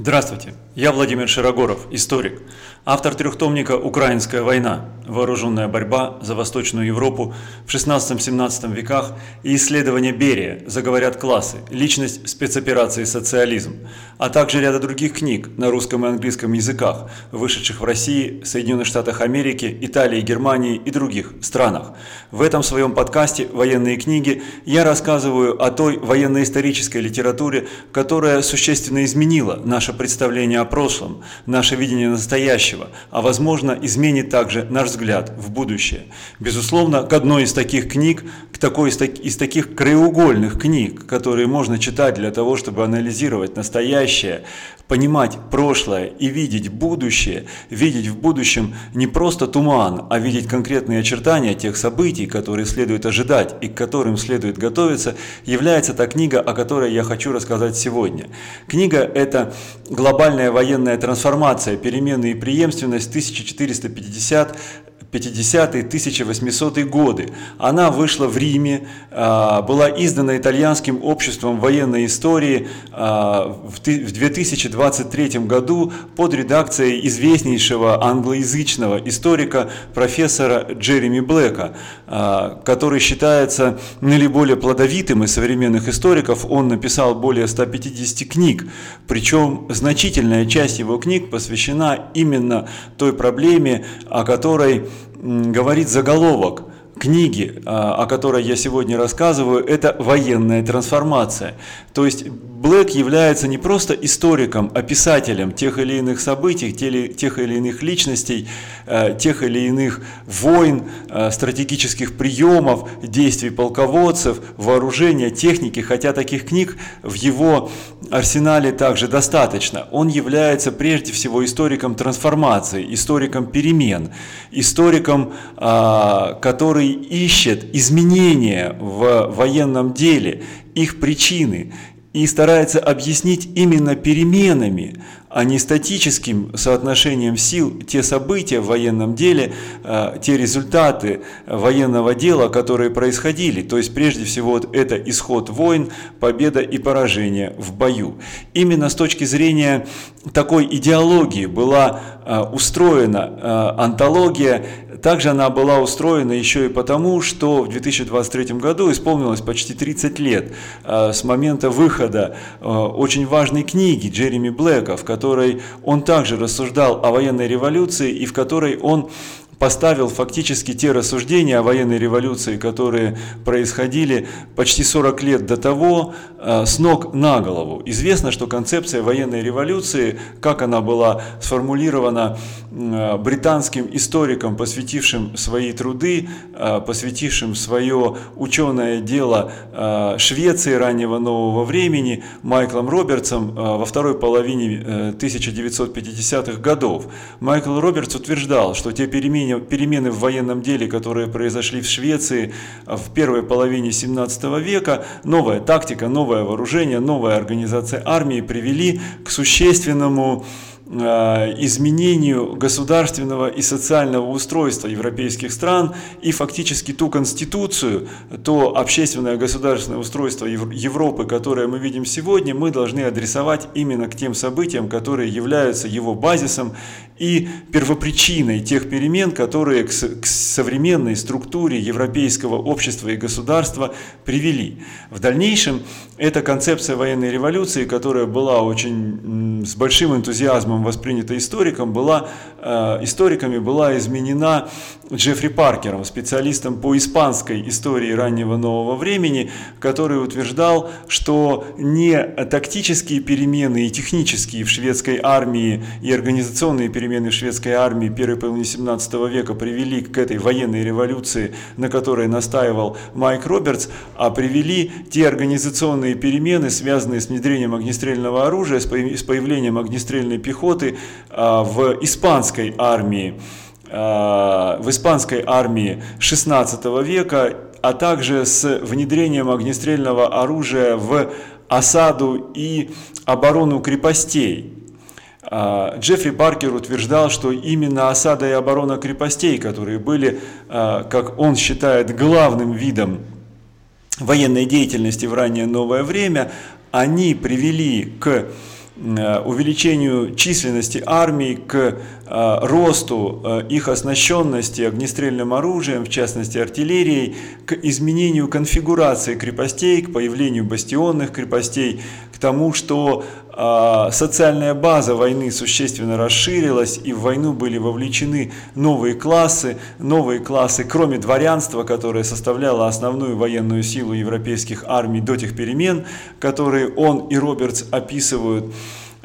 Здравствуйте, я Владимир Широгоров, историк, автор трехтомника «Украинская война. Вооруженная борьба за Восточную Европу в 16-17 веках» и исследование Берия «Заговорят классы. Личность спецоперации социализм», а также ряда других книг на русском и английском языках, вышедших в России, Соединенных Штатах Америки, Италии, Германии и других странах. В этом своем подкасте «Военные книги» я рассказываю о той военно-исторической литературе, которая существенно изменила наше наше представление о прошлом, наше видение настоящего, а возможно изменит также наш взгляд в будущее. Безусловно, к одной из таких книг, такой из, из таких краеугольных книг, которые можно читать для того, чтобы анализировать настоящее, понимать прошлое и видеть будущее, видеть в будущем не просто туман, а видеть конкретные очертания тех событий, которые следует ожидать и к которым следует готовиться, является та книга, о которой я хочу рассказать сегодня. Книга – это глобальная военная трансформация, перемены и преемственность. 1450 50-е, 1800-е годы. Она вышла в Риме, а, была издана итальянским обществом военной истории а, в 2023 году под редакцией известнейшего англоязычного историка профессора Джереми Блэка, а, который считается наиболее плодовитым из современных историков. Он написал более 150 книг, причем значительная часть его книг посвящена именно той проблеме, о которой говорит заголовок книги, а, о которой я сегодня рассказываю, это военная трансформация. То есть Блэк является не просто историком, а писателем тех или иных событий, тех или иных личностей, э, тех или иных войн, э, стратегических приемов, действий полководцев, вооружения, техники, хотя таких книг в его арсенале также достаточно. Он является прежде всего историком трансформации, историком перемен, историком, а, который ищет изменения в военном деле, их причины, и старается объяснить именно переменами, а не статическим соотношением сил те события в военном деле, а, те результаты военного дела, которые происходили. То есть прежде всего вот это исход войн, победа и поражение в бою. Именно с точки зрения такой идеологии была а, устроена а, антология также она была устроена еще и потому, что в 2023 году исполнилось почти 30 лет с момента выхода очень важной книги Джереми Блэка, в которой которой он также рассуждал о военной революции и в которой он поставил фактически те рассуждения о военной революции, которые происходили почти 40 лет до того, э, с ног на голову. Известно, что концепция военной революции, как она была сформулирована э, британским историком, посвятившим свои труды, э, посвятившим свое ученое дело Швеции раннего нового времени, Майклом Робертсом во второй половине 1950-х годов. Майкл Робертс утверждал, что те перемены, перемены, перемены в военном деле, которые произошли в Швеции в первой половине 17 века, новая тактика, новое вооружение, новая организация армии привели к существенному изменению государственного и социального устройства европейских стран и фактически ту конституцию, то общественное государственное устройство Европы, которое мы видим сегодня, мы должны адресовать именно к тем событиям, которые являются его базисом и первопричиной тех перемен, которые к современной структуре европейского общества и государства привели. В дальнейшем эта концепция военной революции, которая была очень с большим энтузиазмом по воспринята историком, была, э, историками была изменена Джеффри Паркером, специалистом по испанской истории раннего нового времени, который утверждал, что не тактические перемены и технические в шведской армии и организационные перемены в шведской армии первой половины 17 века привели к этой военной революции, на которой настаивал Майк Робертс, а привели те организационные перемены, связанные с внедрением огнестрельного оружия, с появлением огнестрельной пехоты, пехоты а, в испанской армии, а, в испанской армии 16 века, а также с внедрением огнестрельного оружия в осаду и оборону крепостей. А, Джеффри Паркер утверждал, что именно осада и оборона крепостей, которые были, как он считает, главным видом военной деятельности в раннее новое время, они привели к э, увеличению численности армий, к росту их оснащенности огнестрельным оружием, в частности артиллерией, к изменению конфигурации крепостей, к появлению бастионных крепостей, к тому, что а, социальная база войны существенно расширилась, и в войну были вовлечены новые классы, новые классы, кроме дворянства, которое составляло основную военную силу европейских армий до тех перемен, которые он и Робертс описывают.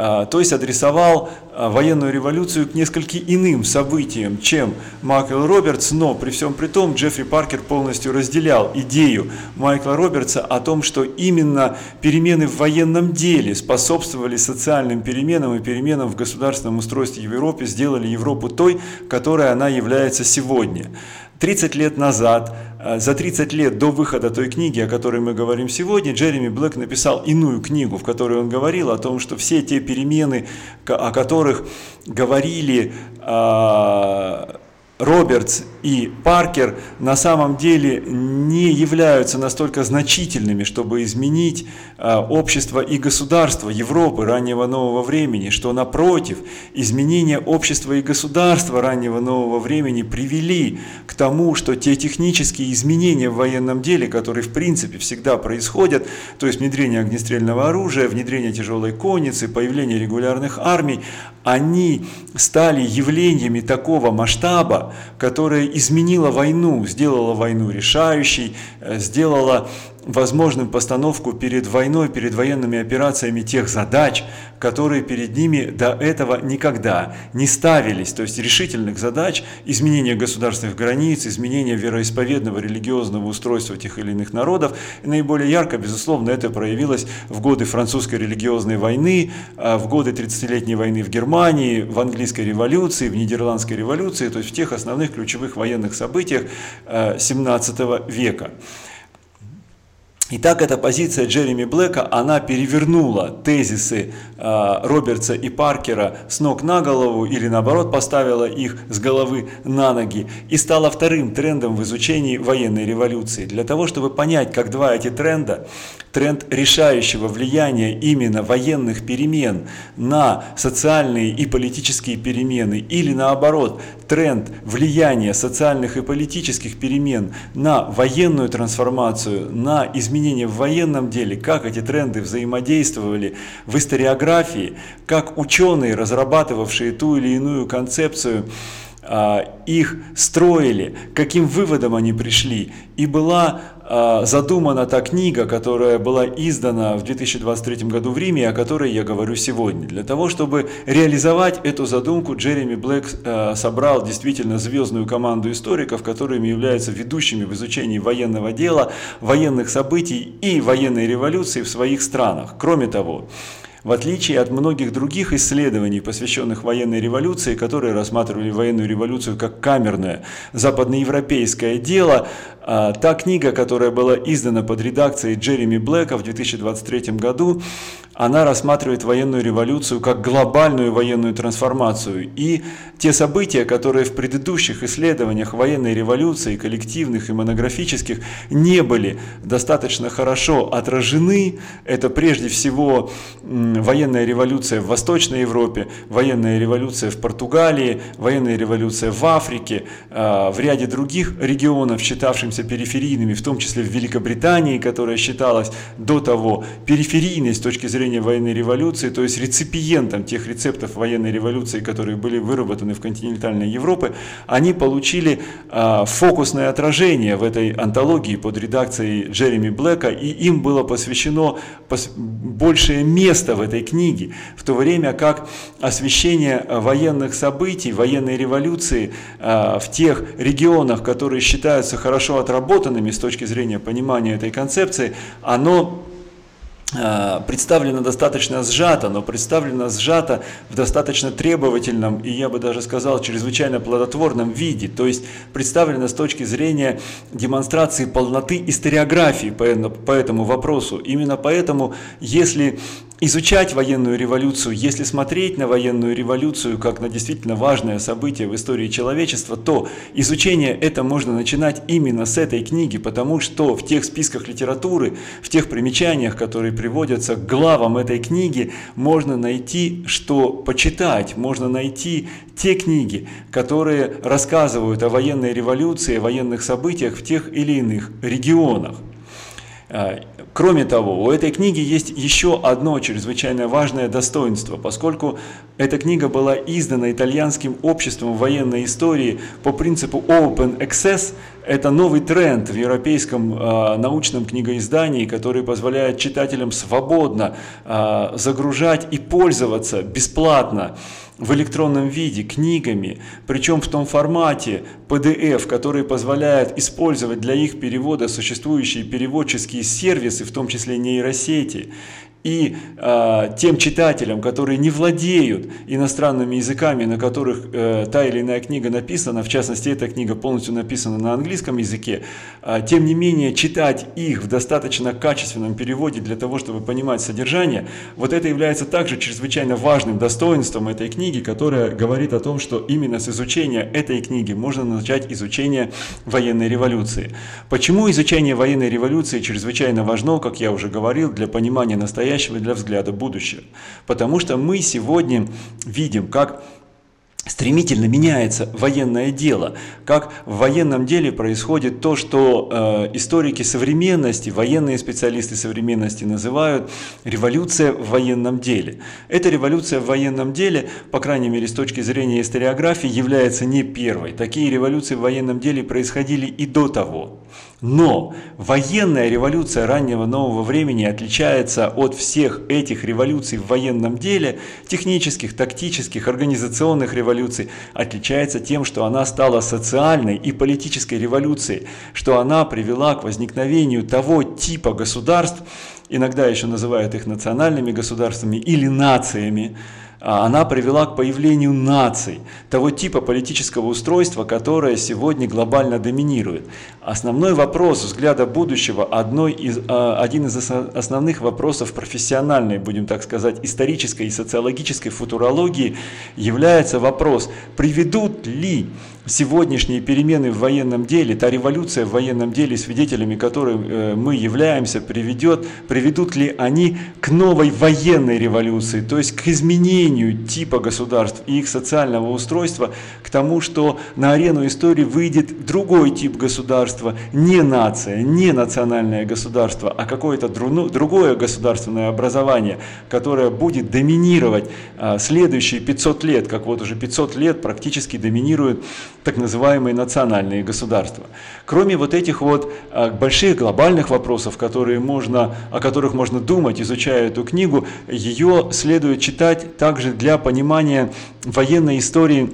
А, то есть адресовал а, военную революцию к несколько иным событиям, чем Майкл Робертс, но при всем при том Джеффри Паркер полностью разделял идею Майкла Робертса о том, что именно перемены в военном деле способствовали социальным переменам и переменам в государственном устройстве в Европе, сделали Европу той, которой она является сегодня. 30 лет назад, за 30 лет до выхода той книги, о которой мы говорим сегодня, Джереми Блэк написал иную книгу, в которой он говорил о том, что все те перемены, о которых говорили а, Робертс и Паркер на самом деле не являются настолько значительными, чтобы изменить э, общество и государство Европы раннего нового времени, что напротив, изменения общества и государства раннего нового времени привели к тому, что те технические изменения в военном деле, которые в принципе всегда происходят, то есть внедрение огнестрельного оружия, внедрение тяжелой конницы, появление регулярных армий, они стали явлениями такого масштаба, которое изменило войну, сделало войну решающей, э, сделало возможным постановку перед войной, перед военными операциями тех задач, которые перед ними до этого никогда не ставились. То есть решительных задач, изменения государственных границ, изменения вероисповедного, религиозного устройства тех или иных народов. И наиболее ярко, безусловно, это проявилось в годы французской религиозной войны, а в годы 30-летней войны в Германии, в английской революции, в нидерландской революции, то есть в тех основных ключевых военных событиях 17 э, века. Итак, эта позиция Джереми Блэка, она перевернула тезисы э, Робертса и Паркера с ног на голову или наоборот поставила их с головы на ноги и стала вторым трендом в изучении военной революции. Для того, чтобы понять, как два эти тренда, тренд решающего влияния именно военных перемен на социальные и политические перемены или наоборот, тренд влияния социальных и политических перемен на военную трансформацию, на изменения в военном деле, как эти тренды взаимодействовали в историографии, как ученые, разрабатывавшие ту или иную концепцию, а, их строили, каким выводом они пришли. И была задумана та книга, которая была издана в 2023 году в Риме, о которой я говорю сегодня. Для того, чтобы реализовать эту задумку, Джереми Блэк а, собрал действительно звездную команду историков, которыми являются ведущими в изучении военного дела, военных событий и военной революции в своих странах. Кроме того, в отличие от многих других исследований, посвященных военной революции, которые рассматривали военную революцию как камерное западноевропейское дело, а, та книга, которая была издана под редакцией Джереми Блэка в 2023 году, она рассматривает военную революцию как глобальную военную трансформацию. И те события, которые в предыдущих исследованиях военной революции, коллективных и монографических, не были достаточно хорошо отражены, это прежде всего военная революция в Восточной Европе, военная революция в Португалии, военная революция в Африке, а, в ряде других регионов, считавшимся периферийными, в том числе в Великобритании, которая считалась до того периферийной с точки зрения военной революции, то есть реципиентом тех рецептов военной революции, которые были выработаны в континентальной Европе, они получили а, фокусное отражение в этой антологии под редакцией Джереми Блэка, и им было посвящено пос, большее место в этой книге, в то время как освещение военных событий, военной революции а, в тех регионах, которые считаются хорошо отработанными с точки зрения понимания этой концепции, оно Э, представлено достаточно сжато, но представлено сжато в достаточно требовательном и, я бы даже сказал, чрезвычайно плодотворном виде. То есть представлено с точки зрения демонстрации полноты историографии по этому вопросу. Именно поэтому, если изучать военную революцию, если смотреть на военную революцию как на действительно важное событие в истории человечества, то изучение это можно начинать именно с этой книги, потому что в тех списках литературы, в тех примечаниях, которые приводятся к главам этой книги, можно найти, что почитать, можно найти те книги, которые рассказывают о военной революции, о военных событиях в тех или иных регионах. Кроме того, у этой книги есть еще одно чрезвычайно важное достоинство, поскольку эта книга была издана итальянским обществом военной истории по принципу Open Access. Это новый тренд в европейском э, научном книгоиздании, который позволяет читателям свободно э, загружать и пользоваться бесплатно в электронном виде книгами, причем в том формате PDF, который позволяет использовать для их перевода существующие переводческие сервисы, в том числе нейросети и э, тем читателям, которые не владеют иностранными языками, на которых э, та или иная книга написана, в частности, эта книга полностью написана на английском языке, э, тем не менее читать их в достаточно качественном переводе для того, чтобы понимать содержание, вот это является также чрезвычайно важным достоинством этой книги, которая говорит о том, что именно с изучения этой книги можно начать изучение военной революции. Почему изучение военной революции чрезвычайно важно, как я уже говорил, для понимания настоящего настоящего для взгляда будущего. Потому что мы сегодня видим, как стремительно меняется военное дело, как в военном деле происходит то, что э, историки современности, военные специалисты современности называют революция в военном деле. Эта революция в военном деле, по крайней мере с точки зрения историографии, является не первой. Такие революции в военном деле происходили и до того. Но военная революция раннего нового времени отличается от всех этих революций в военном деле, технических, тактических, организационных революций, отличается тем, что она стала социальной и политической революцией, что она привела к возникновению того типа государств, иногда еще называют их национальными государствами или нациями, она привела к появлению наций, того типа политического устройства, которое сегодня глобально доминирует. Основной вопрос взгляда будущего, одной из, а, один из основных вопросов профессиональной, будем так сказать, исторической и социологической футурологии является вопрос, приведут ли сегодняшние перемены в военном деле, та революция в военном деле, свидетелями которой э, мы являемся, приведет, приведут ли они к новой военной революции, то есть к изменению типа государств и их социального устройства, к тому, что на арену истории выйдет другой тип государства, не нация, не национальное государство, а какое-то другое государственное образование, которое будет доминировать а, следующие 500 лет, как вот уже 500 лет практически доминирует так называемые национальные государства. Кроме вот этих вот а, больших глобальных вопросов, которые можно, о которых можно думать, изучая эту книгу, ее следует читать также для понимания военной истории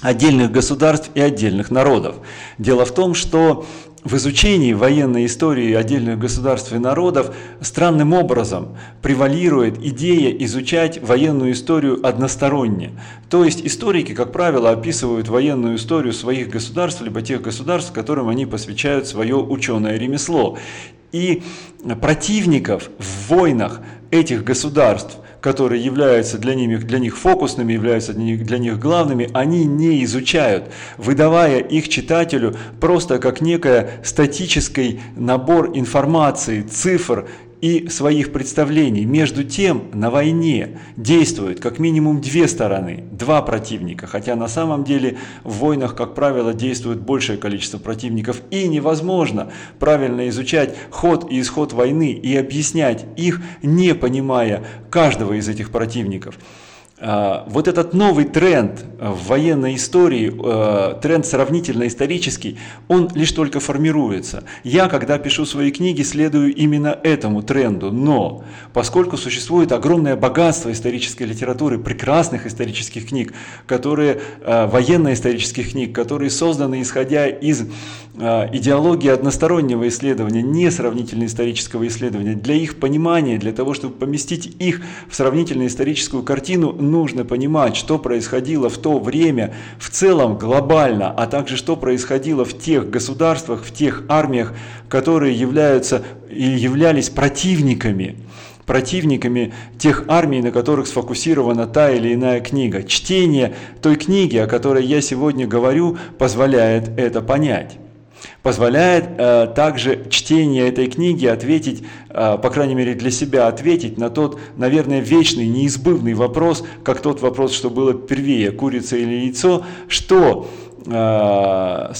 отдельных государств и отдельных народов. Дело в том, что в изучении военной истории отдельных государств и народов странным образом превалирует идея изучать военную историю односторонне. То есть историки, как правило, описывают военную историю своих государств, либо тех государств, которым они посвящают свое ученое ремесло. И противников в войнах этих государств – которые являются для них, для них фокусными, являются для них, для них главными, они не изучают, выдавая их читателю просто как некое статический набор информации, цифр и своих представлений. Между тем на войне действуют как минимум две стороны, два противника, хотя на самом деле в войнах, как правило, действует большее количество противников, и невозможно правильно изучать ход и исход войны и объяснять их, не понимая каждого из этих противников. А, вот этот новый тренд в военной истории, э, тренд сравнительно исторический, он лишь только формируется. Я, когда пишу свои книги, следую именно этому тренду, но поскольку существует огромное богатство исторической литературы, прекрасных исторических книг, которые, э, военно-исторических книг, которые созданы исходя из э, идеологии одностороннего исследования, не сравнительно исторического исследования, для их понимания, для того, чтобы поместить их в сравнительно историческую картину, нужно понимать, что происходило в то время в целом глобально, а также что происходило в тех государствах, в тех армиях, которые являются или являлись противниками противниками тех армий, на которых сфокусирована та или иная книга. Чтение той книги, о которой я сегодня говорю, позволяет это понять позволяет э, также чтение этой книги ответить, э, по крайней мере для себя, ответить на тот, наверное, вечный, неизбывный вопрос, как тот вопрос, что было первее, курица или яйцо, что э,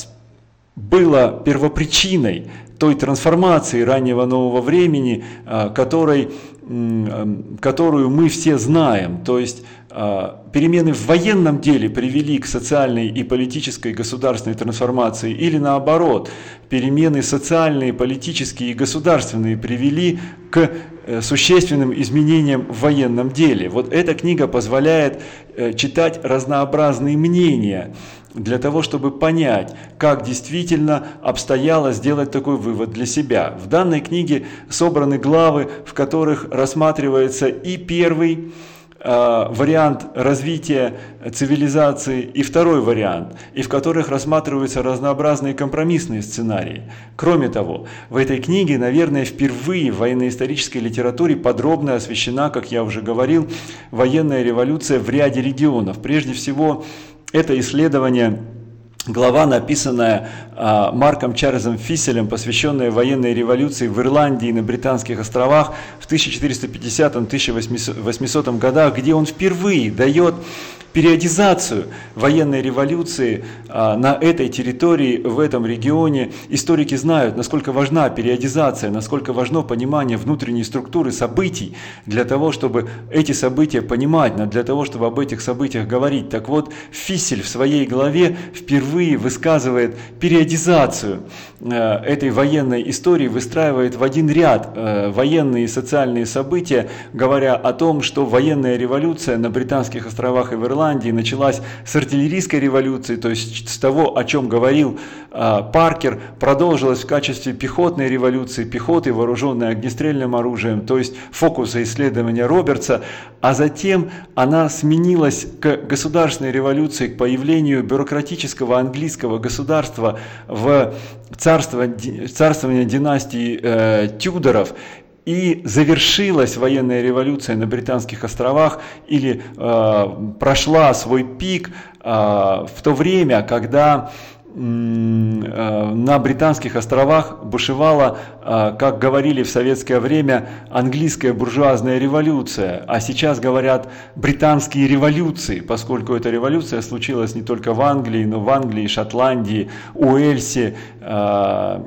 было первопричиной той трансформации раннего нового времени, э, которой, э, которую мы все знаем. То есть перемены в военном деле привели к социальной и политической государственной трансформации или наоборот, перемены социальные, политические и государственные привели к э, существенным изменениям в военном деле. Вот эта книга позволяет э, читать разнообразные мнения для того, чтобы понять, как действительно обстояло сделать такой вывод для себя. В данной книге собраны главы, в которых рассматривается и первый, вариант развития цивилизации и второй вариант, и в которых рассматриваются разнообразные компромиссные сценарии. Кроме того, в этой книге, наверное, впервые в военно-исторической литературе подробно освещена, как я уже говорил, военная революция в ряде регионов. Прежде всего, это исследование глава, написанная а, Марком Чарльзом Фисселем, посвященная военной революции в Ирландии и на Британских островах в 1450-1800 годах, где он впервые дает периодизацию военной революции а, на этой территории, в этом регионе. Историки знают, насколько важна периодизация, насколько важно понимание внутренней структуры событий для того, чтобы эти события понимать, для того, чтобы об этих событиях говорить. Так вот, Фиссель в своей главе впервые высказывает периодизацию э, этой военной истории, выстраивает в один ряд э, военные и социальные события, говоря о том, что военная революция на Британских островах и в Ирландии Ирландии началась с артиллерийской революции, то есть с того, о чем говорил э, Паркер, продолжилась в качестве пехотной революции, пехоты, вооруженной огнестрельным оружием, то есть фокуса исследования Робертса, а затем она сменилась к государственной революции, к появлению бюрократического английского государства в царство, царствование династии э, Тюдоров и завершилась военная революция на Британских островах или э, прошла свой пик э, в то время, когда э, на Британских островах бушевала, э, как говорили в советское время, английская буржуазная революция, а сейчас говорят британские революции, поскольку эта революция случилась не только в Англии, но в Англии, Шотландии, Уэльсе, э,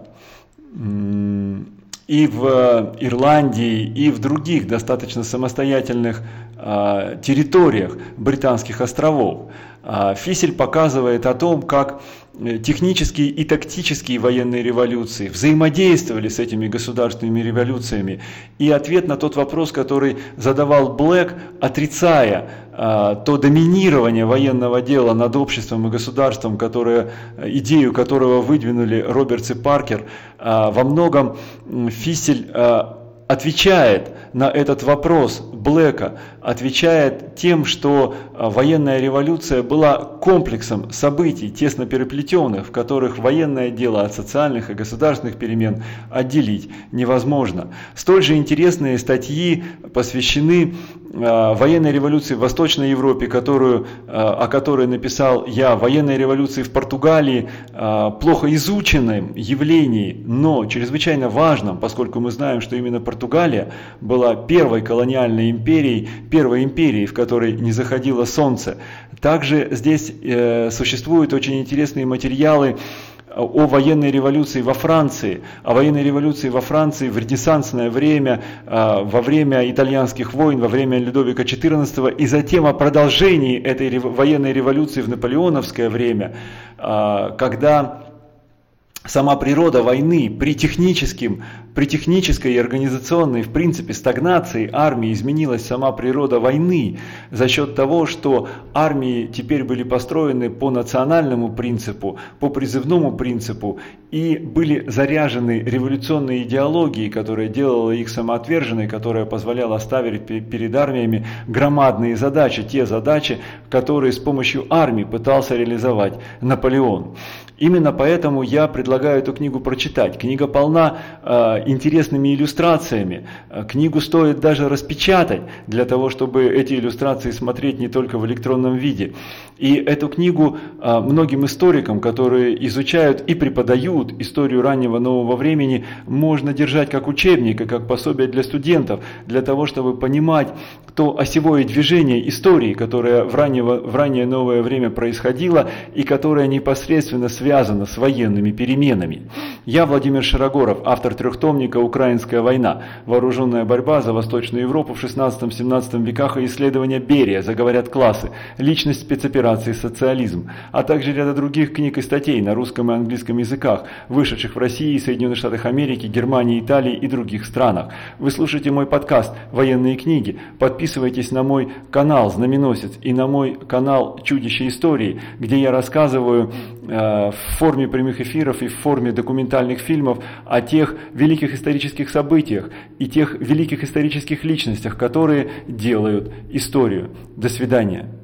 и в э, Ирландии, и в других достаточно самостоятельных э, территориях британских островов. Э, Фисель показывает о том, как технические и тактические военные революции взаимодействовали с этими государственными революциями. И ответ на тот вопрос, который задавал Блэк, отрицая а, то доминирование военного дела над обществом и государством, которое, идею которого выдвинули Робертс и Паркер, а, во многом Фисель а, отвечает на этот вопрос Блэка, отвечает тем, что а, военная революция была комплексом событий, тесно переплетенных, в которых военное дело от социальных и государственных перемен отделить невозможно. Столь же интересные статьи посвящены а, военной революции в Восточной Европе, которую, а, о которой написал я, военной революции в Португалии, плохо изученном явлении, но чрезвычайно важном, поскольку мы знаем, что именно Португалия была первой колониальной империей, первой империей, в которой не заходило солнце. Также здесь э, существуют очень интересные материалы о военной революции во Франции, о военной революции во Франции в ренессансное время, э, во время итальянских войн, во время Людовика XIV, и затем о продолжении этой военной революции в наполеоновское время, э, когда сама природа войны при, техническим, при технической и организационной, в принципе, стагнации армии изменилась сама природа войны, за счет того, что армии теперь были построены по национальному принципу, по призывному принципу и были заряжены революционной идеологией, которая делала их самоотверженной, которая позволяла ставить перед армиями громадные задачи, те задачи, которые с помощью армии пытался реализовать Наполеон. Именно поэтому я предлагаю эту книгу прочитать. Книга полна э, интересными иллюстрациями. Э, книгу стоит даже распечатать для того, чтобы эти иллюстрации смотреть не только в электронном виде. И эту книгу э, многим историкам, которые изучают и преподают историю раннего нового времени, можно держать как учебник и как пособие для студентов, для того, чтобы понимать то осевое движение истории, которое в, раннего, в раннее новое время происходило и которое непосредственно связано с военными переменами. Я Владимир Широгоров, автор трехтомника «Украинская война. Вооруженная борьба за Восточную Европу в 16-17 веках и исследования Берия, заговорят классы, личность спецоперации «Социализм», а также ряда других книг и статей на русском и английском языках, вышедших в России, Соединенных Штатах Америки, Германии, Италии и других странах. Вы слушаете мой подкаст «Военные книги». Подписывайтесь на мой канал «Знаменосец» и на мой канал «Чудище истории», где я рассказываю в форме прямых эфиров и в форме документальных фильмов о тех великих исторических событиях и тех великих исторических личностях, которые делают историю. До свидания.